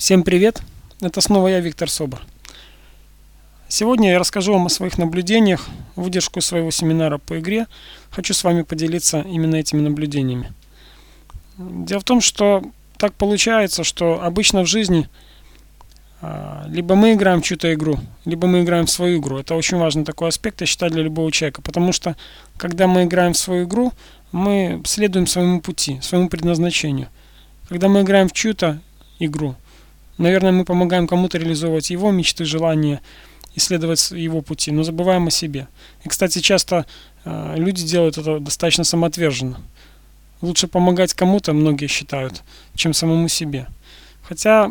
Всем привет! Это снова я, Виктор Собор. Сегодня я расскажу вам о своих наблюдениях, выдержку своего семинара по игре. Хочу с вами поделиться именно этими наблюдениями. Дело в том, что так получается, что обычно в жизни а, либо мы играем в чью-то игру, либо мы играем в свою игру. Это очень важный такой аспект, я считаю, для любого человека. Потому что, когда мы играем в свою игру, мы следуем своему пути, своему предназначению. Когда мы играем в чью-то игру, наверное, мы помогаем кому-то реализовывать его мечты, желания, исследовать его пути, но забываем о себе. И, кстати, часто э, люди делают это достаточно самоотверженно. Лучше помогать кому-то, многие считают, чем самому себе. Хотя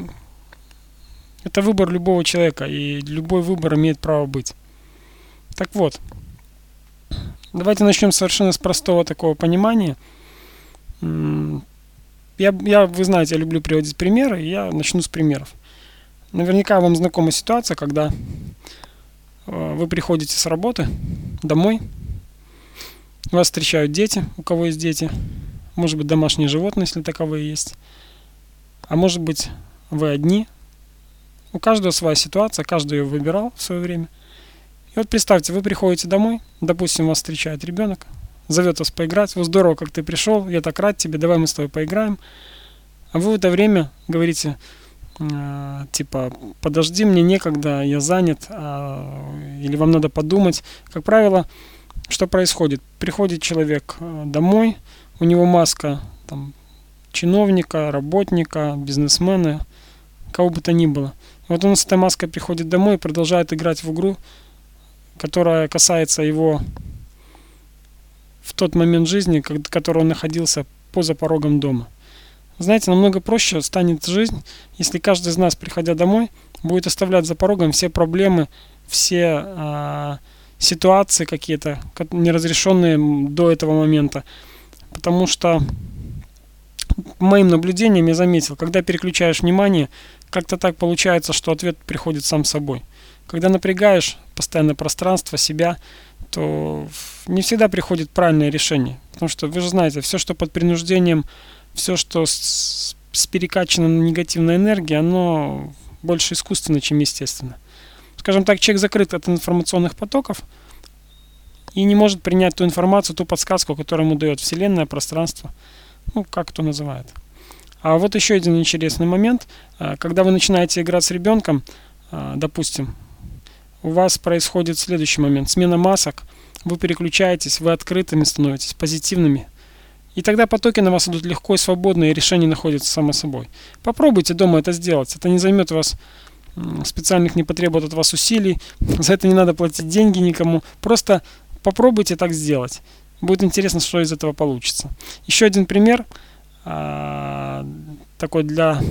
это выбор любого человека, и любой выбор имеет право быть. Так вот, давайте начнем совершенно с простого такого понимания. Я, я, вы знаете, я люблю приводить примеры, и я начну с примеров. Наверняка вам знакома ситуация, когда э, вы приходите с работы домой, вас встречают дети, у кого есть дети, может быть домашние животные, если таковые есть, а может быть вы одни. У каждого своя ситуация, каждый ее выбирал в свое время. И вот представьте, вы приходите домой, допустим, вас встречает ребенок, зовет вас поиграть, вот здорово, как ты пришел, я так рад тебе, давай мы с тобой поиграем. А вы в это время говорите, э, типа, подожди, мне некогда, я занят, а, или вам надо подумать. Как правило, что происходит? Приходит человек э, домой, у него маска там, чиновника, работника, бизнесмена, кого бы то ни было. Вот он с этой маской приходит домой и продолжает играть в игру, которая касается его в тот момент жизни, в который он находился поза порогом дома. Знаете, намного проще станет жизнь, если каждый из нас, приходя домой, будет оставлять за порогом все проблемы, все э, ситуации какие-то, неразрешенные до этого момента. Потому что моим наблюдениям я заметил, когда переключаешь внимание, как-то так получается, что ответ приходит сам собой. Когда напрягаешь постоянно пространство, себя, то не всегда приходит правильное решение. Потому что вы же знаете, все, что под принуждением, все, что с, с перекачанной негативной энергией, оно больше искусственно, чем естественно. Скажем так, человек закрыт от информационных потоков и не может принять ту информацию, ту подсказку, которую ему дает Вселенная, пространство, ну, как кто называет. А вот еще один интересный момент. А, когда вы начинаете играть с ребенком, а, допустим, у вас происходит следующий момент. Смена масок. Вы переключаетесь, вы открытыми становитесь, позитивными. И тогда потоки на вас идут легко и свободно, и решение находится само собой. Попробуйте дома это сделать. Это не займет вас специальных не потребует от вас усилий. За это не надо платить деньги никому. Просто попробуйте так сделать. Будет интересно, что из этого получится. Еще один пример а, такой для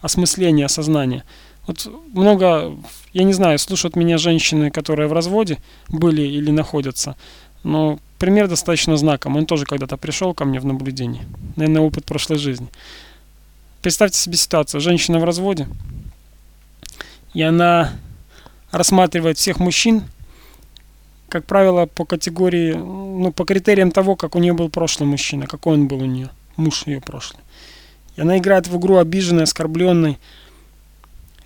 осмысления, осознания. Вот много, я не знаю, слушают меня женщины, которые в разводе были или находятся, но пример достаточно знаком. Он тоже когда-то пришел ко мне в наблюдение. Наверное, опыт прошлой жизни. Представьте себе ситуацию. Женщина в разводе, и она рассматривает всех мужчин, как правило, по категории, ну, по критериям того, как у нее был прошлый мужчина, какой он был у нее, муж ее прошлый. И она играет в игру обиженной, оскорбленной,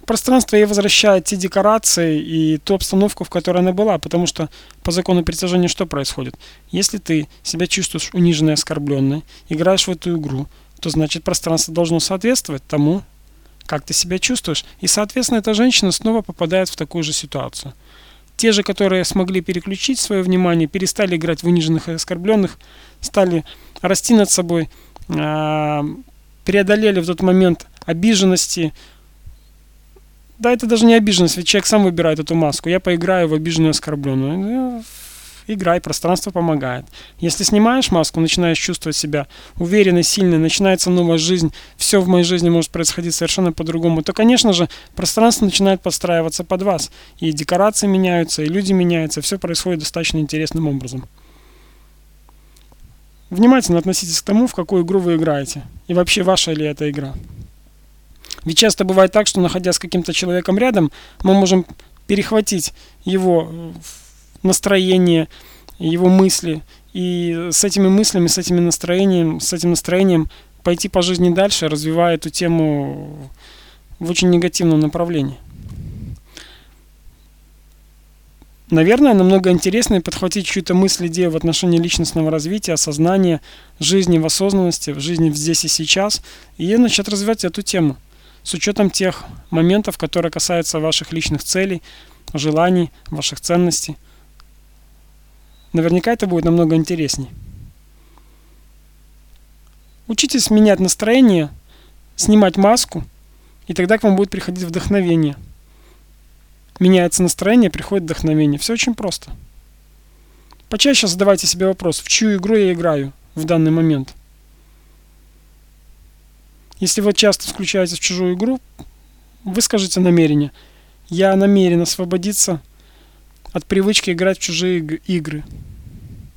пространство ей возвращает те декорации и ту обстановку, в которой она была, потому что по закону притяжения что происходит? Если ты себя чувствуешь униженной, оскорбленной, играешь в эту игру, то значит пространство должно соответствовать тому, как ты себя чувствуешь. И, соответственно, эта женщина снова попадает в такую же ситуацию. Те же, которые смогли переключить свое внимание, перестали играть в униженных и оскорбленных, стали расти над собой, а, преодолели в тот момент обиженности, да, это даже не обиженность, ведь человек сам выбирает эту маску. Я поиграю в обиженную оскорбленную. Ну, играй, пространство помогает. Если снимаешь маску, начинаешь чувствовать себя уверенной, сильной, начинается новая жизнь, все в моей жизни может происходить совершенно по-другому, то, конечно же, пространство начинает подстраиваться под вас. И декорации меняются, и люди меняются, все происходит достаточно интересным образом. Внимательно относитесь к тому, в какую игру вы играете. И вообще, ваша ли это игра. Ведь часто бывает так, что находясь с каким-то человеком рядом, мы можем перехватить его э, настроение, его мысли, и с этими мыслями, с этим настроением, с этим настроением пойти по жизни дальше, развивая эту тему в очень негативном направлении. Наверное, намного интереснее подхватить чью-то мысль, идею в отношении личностного развития, осознания, жизни в осознанности, в жизни здесь и сейчас, и начать развивать эту тему с учетом тех моментов, которые касаются ваших личных целей, желаний, ваших ценностей. Наверняка это будет намного интересней. Учитесь менять настроение, снимать маску, и тогда к вам будет приходить вдохновение – меняется настроение, приходит вдохновение. Все очень просто. Почаще задавайте себе вопрос, в чью игру я играю в данный момент. Если вы часто включаетесь в чужую игру, выскажите намерение. Я намерен освободиться от привычки играть в чужие игры.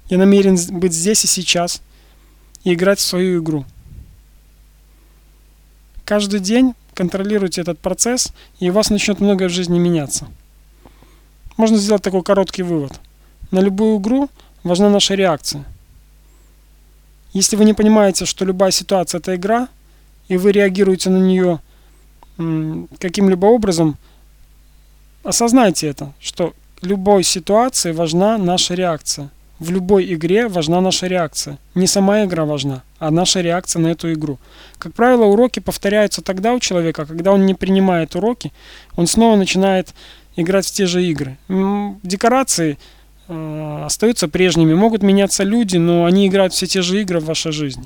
Я намерен быть здесь и сейчас и играть в свою игру. Каждый день контролируйте этот процесс, и у вас начнет многое в жизни меняться. Можно сделать такой короткий вывод. На любую игру важна наша реакция. Если вы не понимаете, что любая ситуация это игра, и вы реагируете на нее каким-либо образом, осознайте это, что любой ситуации важна наша реакция. В любой игре важна наша реакция. Не сама игра важна, а наша реакция на эту игру. Как правило, уроки повторяются тогда у человека, когда он не принимает уроки, он снова начинает играть в те же игры. Декорации э, остаются прежними, могут меняться люди, но они играют все те же игры в вашей жизни.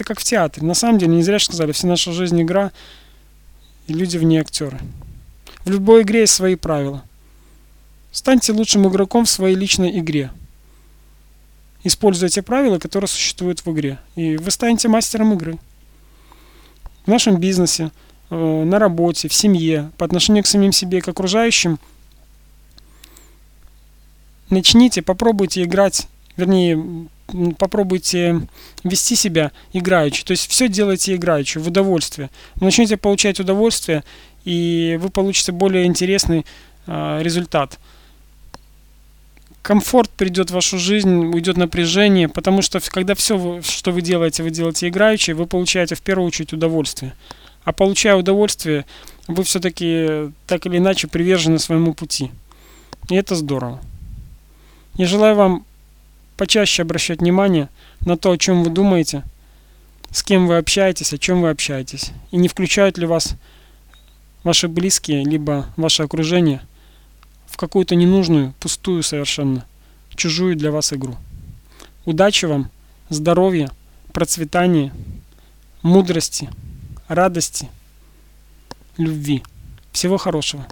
Это как в театре. На самом деле, не зря сказали, вся наша жизнь игра, и люди в ней актеры. В любой игре есть свои правила. Станьте лучшим игроком в своей личной игре используйте правила, которые существуют в игре. И вы станете мастером игры. В нашем бизнесе, э, на работе, в семье, по отношению к самим себе и к окружающим, начните, попробуйте играть, вернее, попробуйте вести себя играючи. То есть все делайте играючи, в удовольствие. Вы начнете получать удовольствие, и вы получите более интересный э, результат комфорт придет в вашу жизнь, уйдет напряжение, потому что когда все, что вы делаете, вы делаете играючи, вы получаете в первую очередь удовольствие. А получая удовольствие, вы все-таки так или иначе привержены своему пути. И это здорово. Я желаю вам почаще обращать внимание на то, о чем вы думаете, с кем вы общаетесь, о чем вы общаетесь. И не включают ли вас ваши близкие, либо ваше окружение – в какую-то ненужную, пустую совершенно, чужую для вас игру. Удачи вам, здоровья, процветания, мудрости, радости, любви. Всего хорошего.